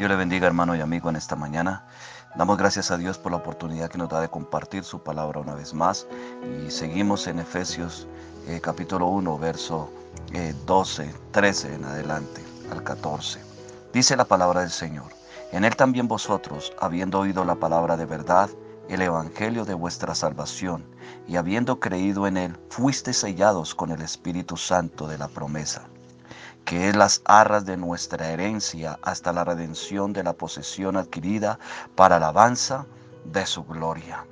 Dios le bendiga hermano y amigo en esta mañana. Damos gracias a Dios por la oportunidad que nos da de compartir su palabra una vez más. Y seguimos en Efesios eh, capítulo 1, verso 12, eh, 13 en adelante al 14. Dice la palabra del Señor. En él también vosotros, habiendo oído la palabra de verdad, el evangelio de vuestra salvación, y habiendo creído en él, fuiste sellados con el Espíritu Santo de la promesa que es las arras de nuestra herencia hasta la redención de la posesión adquirida para alabanza de su gloria.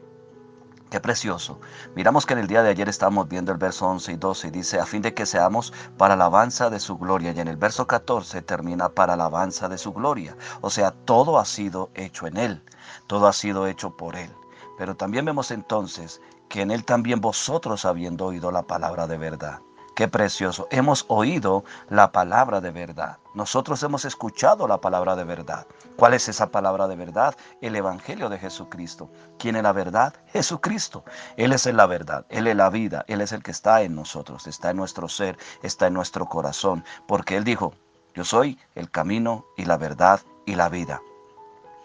Qué precioso. Miramos que en el día de ayer estábamos viendo el verso 11 y 12 y dice, a fin de que seamos para alabanza de su gloria. Y en el verso 14 termina para alabanza de su gloria. O sea, todo ha sido hecho en Él. Todo ha sido hecho por Él. Pero también vemos entonces que en Él también vosotros habiendo oído la palabra de verdad. Qué precioso. Hemos oído la palabra de verdad. Nosotros hemos escuchado la palabra de verdad. ¿Cuál es esa palabra de verdad? El Evangelio de Jesucristo. ¿Quién es la verdad? Jesucristo. Él es la verdad. Él es la vida. Él es el que está en nosotros. Está en nuestro ser. Está en nuestro corazón. Porque Él dijo, yo soy el camino y la verdad y la vida.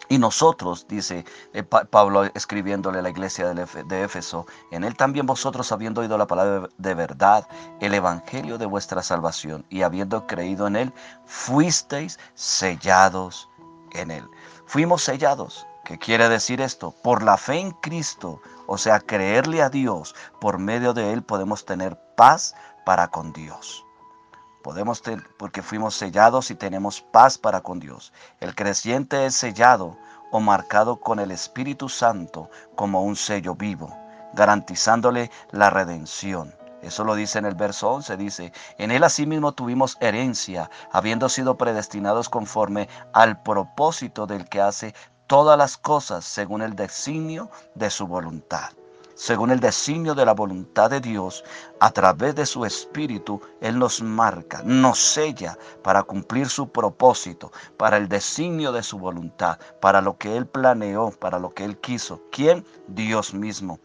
Y nosotros, dice eh, Pablo escribiéndole a la iglesia de Éfeso, en él también vosotros habiendo oído la palabra de verdad, el evangelio de vuestra salvación, y habiendo creído en él, fuisteis sellados en él. Fuimos sellados. ¿Qué quiere decir esto? Por la fe en Cristo, o sea, creerle a Dios, por medio de él podemos tener paz para con Dios. Podemos tener, porque fuimos sellados y tenemos paz para con Dios. El creyente es sellado o marcado con el Espíritu Santo como un sello vivo, garantizándole la redención. Eso lo dice en el verso 11, dice, en él asimismo tuvimos herencia, habiendo sido predestinados conforme al propósito del que hace todas las cosas según el designio de su voluntad según el designio de la voluntad de Dios, a través de su Espíritu, Él nos marca, nos sella para cumplir su propósito, para el designio de su voluntad, para lo que Él planeó, para lo que Él quiso. ¿Quién? Dios mismo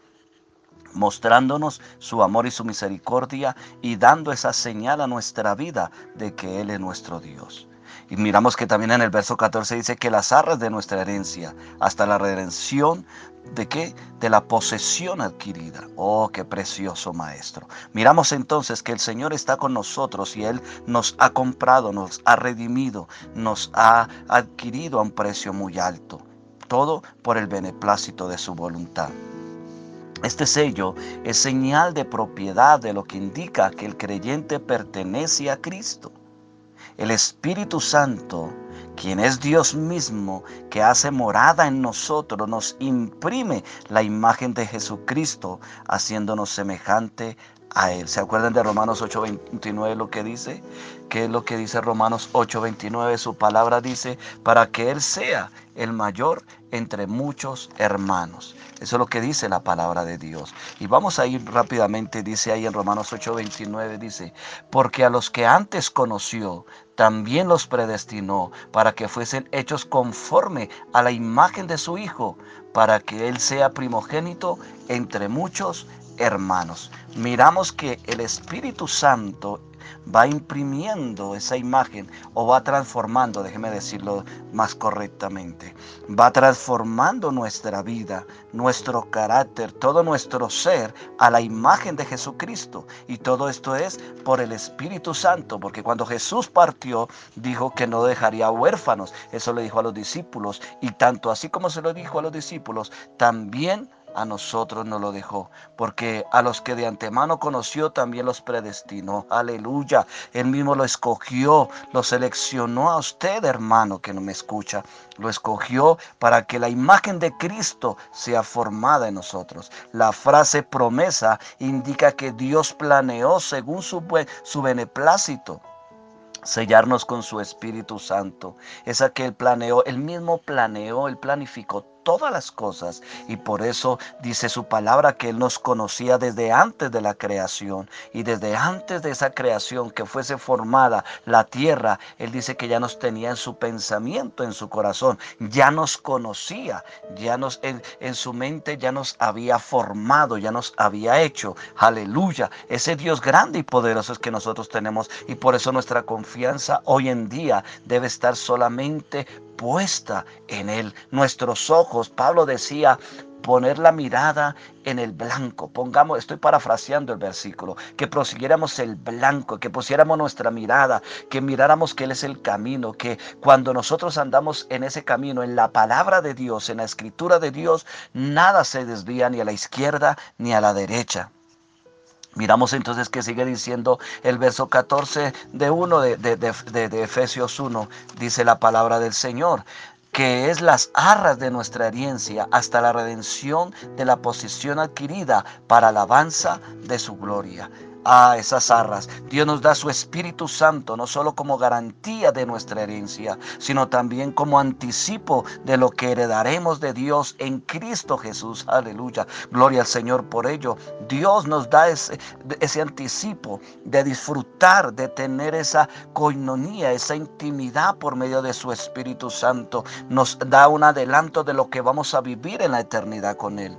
mostrándonos su amor y su misericordia y dando esa señal a nuestra vida de que Él es nuestro Dios. Y miramos que también en el verso 14 dice que las arras de nuestra herencia hasta la redención de qué? De la posesión adquirida. Oh, qué precioso maestro. Miramos entonces que el Señor está con nosotros y Él nos ha comprado, nos ha redimido, nos ha adquirido a un precio muy alto. Todo por el beneplácito de su voluntad. Este sello es señal de propiedad de lo que indica que el creyente pertenece a Cristo. El Espíritu Santo, quien es Dios mismo, que hace morada en nosotros, nos imprime la imagen de Jesucristo, haciéndonos semejante a Él. ¿Se acuerdan de Romanos 8:29 lo que dice? ¿Qué es lo que dice Romanos 8:29? Su palabra dice, para que Él sea el mayor entre muchos hermanos. Eso es lo que dice la palabra de Dios. Y vamos a ir rápidamente, dice ahí en Romanos 8:29, dice, porque a los que antes conoció, también los predestinó para que fuesen hechos conforme a la imagen de su Hijo, para que Él sea primogénito entre muchos hermanos. Miramos que el Espíritu Santo va imprimiendo esa imagen o va transformando, déjeme decirlo más correctamente, va transformando nuestra vida, nuestro carácter, todo nuestro ser a la imagen de Jesucristo. Y todo esto es por el Espíritu Santo, porque cuando Jesús partió, dijo que no dejaría huérfanos. Eso le dijo a los discípulos. Y tanto así como se lo dijo a los discípulos, también a nosotros nos lo dejó, porque a los que de antemano conoció también los predestinó. Aleluya. Él mismo lo escogió, lo seleccionó a usted, hermano, que no me escucha. Lo escogió para que la imagen de Cristo sea formada en nosotros. La frase promesa indica que Dios planeó según su, su beneplácito sellarnos con su Espíritu Santo. Es aquel planeó, él mismo planeó, él planificó todas las cosas y por eso dice su palabra que Él nos conocía desde antes de la creación y desde antes de esa creación que fuese formada la tierra, Él dice que ya nos tenía en su pensamiento, en su corazón, ya nos conocía, ya nos en, su mente ya nos había formado, ya nos había hecho, aleluya, ese Dios grande y poderoso es que nosotros tenemos y por eso nuestra confianza hoy en día debe estar solamente puesta en Él. Nuestros ojos, Pablo decía, poner la mirada en el blanco. Pongamos, estoy parafraseando el versículo, que prosiguiéramos el blanco, que pusiéramos nuestra mirada, que miráramos que Él es el camino, que cuando nosotros andamos en ese camino, en la palabra de Dios, en la escritura de Dios, nada se desvía ni a la izquierda ni a la derecha. Miramos entonces que sigue diciendo el verso 14 de 1 de, de, Efesios 1, dice la palabra del Señor que es las arras de nuestra herencia hasta la redención de la posición adquirida para alabanza de su gloria a esas arras. Dios nos da su Espíritu Santo, no solo como garantía de nuestra herencia, sino también como anticipo de lo que heredaremos de Dios en Cristo Jesús. Aleluya. Gloria al Señor por ello. Dios nos da ese, ese anticipo de disfrutar, de tener esa coinonía, esa intimidad por medio de su Espíritu Santo. Nos da un adelanto de lo que vamos a vivir en la eternidad con Él.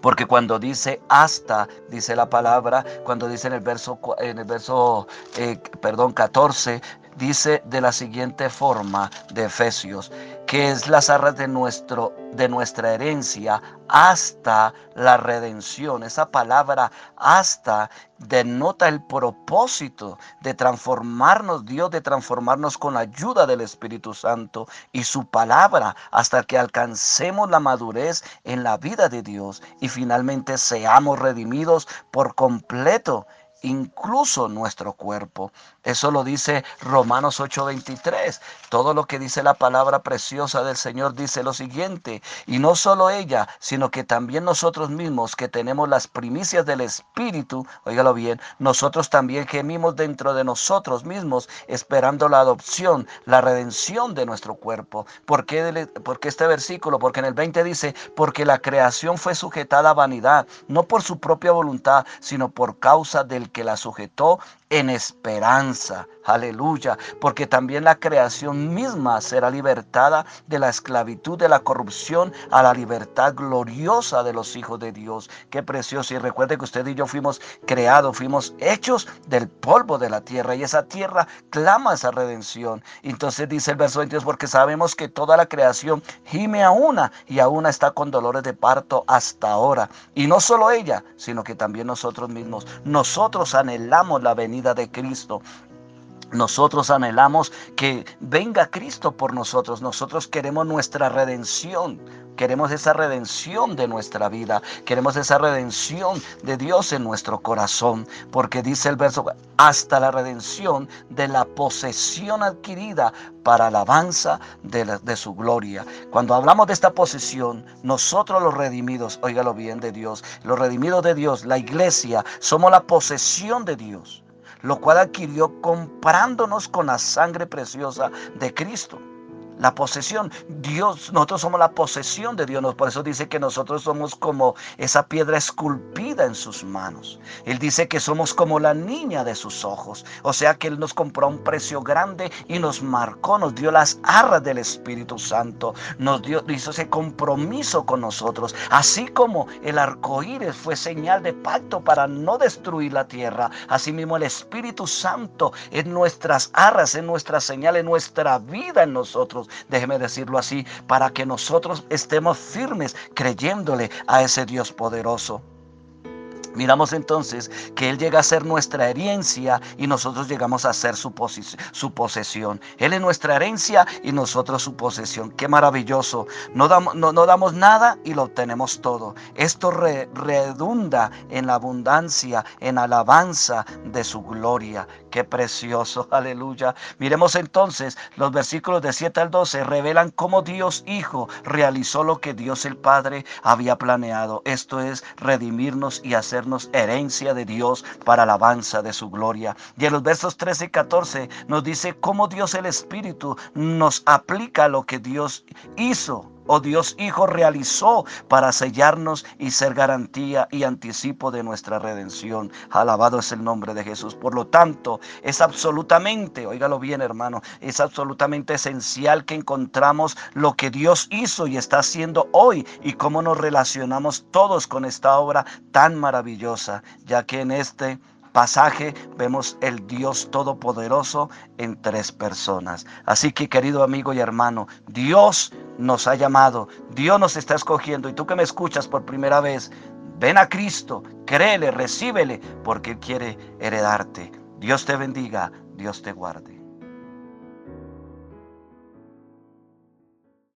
Porque cuando dice hasta, dice la palabra, cuando dice en el verso, en el verso eh, perdón, 14, dice de la siguiente forma de Efesios, que es las arras de, nuestro, de nuestra herencia hasta la redención. Esa palabra hasta denota el propósito de transformarnos, Dios, de transformarnos con la ayuda del Espíritu Santo y su palabra hasta que alcancemos la madurez en la vida de Dios y finalmente seamos redimidos por completo incluso nuestro cuerpo. Eso lo dice Romanos 8:23. Todo lo que dice la palabra preciosa del Señor dice lo siguiente, y no solo ella, sino que también nosotros mismos que tenemos las primicias del Espíritu, óigalo bien, nosotros también gemimos dentro de nosotros mismos esperando la adopción, la redención de nuestro cuerpo. ¿Por qué, porque este versículo? Porque en el 20 dice, porque la creación fue sujetada a vanidad, no por su propia voluntad, sino por causa del que la sujetó en esperanza. Aleluya. Porque también la creación misma será libertada de la esclavitud, de la corrupción, a la libertad gloriosa de los hijos de Dios. Qué precioso. Y recuerde que usted y yo fuimos creados, fuimos hechos del polvo de la tierra. Y esa tierra clama esa redención. Entonces dice el verso 22, porque sabemos que toda la creación gime a una y a una está con dolores de parto hasta ahora. Y no solo ella, sino que también nosotros mismos. Nosotros anhelamos la venida de Cristo. Nosotros anhelamos que venga Cristo por nosotros. Nosotros queremos nuestra redención. Queremos esa redención de nuestra vida. Queremos esa redención de Dios en nuestro corazón. Porque dice el verso, hasta la redención de la posesión adquirida para alabanza de, de su gloria. Cuando hablamos de esta posesión, nosotros los redimidos, óigalo bien de Dios, los redimidos de Dios, la iglesia, somos la posesión de Dios lo cual adquirió comprándonos con la sangre preciosa de Cristo la posesión. Dios, nosotros somos la posesión de Dios. Por eso dice que nosotros somos como esa piedra esculpida en sus manos. Él dice que somos como la niña de sus ojos. O sea que Él nos compró a un precio grande y nos marcó, nos dio las arras del Espíritu Santo. Nos dio, hizo ese compromiso con nosotros. Así como el arco iris fue señal de pacto para no destruir la tierra. Asimismo, el Espíritu Santo en nuestras arras, en nuestra señal, en nuestra vida en nosotros déjeme decirlo así, para que nosotros estemos firmes creyéndole a ese Dios poderoso. Miramos entonces que Él llega a ser nuestra herencia y nosotros llegamos a ser su, posesión. Él es nuestra herencia y nosotros su posesión. Qué maravilloso. No damos, no, damos nada y lo obtenemos todo. Esto redunda en la abundancia, en alabanza de su gloria. Qué precioso. Aleluya. Miremos entonces los versículos de 7 al 12 revelan cómo Dios Hijo realizó lo que Dios el Padre había planeado. Esto es redimirnos y hacer herencia de Dios para alabanza de su gloria. Y en los versos 13 y 14 nos dice cómo Dios el Espíritu nos aplica lo que Dios hizo o Dios Hijo realizó para sellarnos y ser garantía y anticipo de nuestra redención. Alabado es el nombre de Jesús. Por lo tanto, es absolutamente, óigalo bien hermano, es absolutamente esencial que encontramos lo que Dios hizo y está haciendo hoy y cómo nos relacionamos todos con esta obra tan maravillosa, ya que en este pasaje vemos el Dios Todopoderoso en tres personas. Así que querido amigo y hermano, Dios nos ha llamado, Dios nos está escogiendo y tú que me escuchas por primera vez, ven a Cristo, créele, recíbele, porque Él quiere heredarte. Dios te bendiga, Dios te guarde.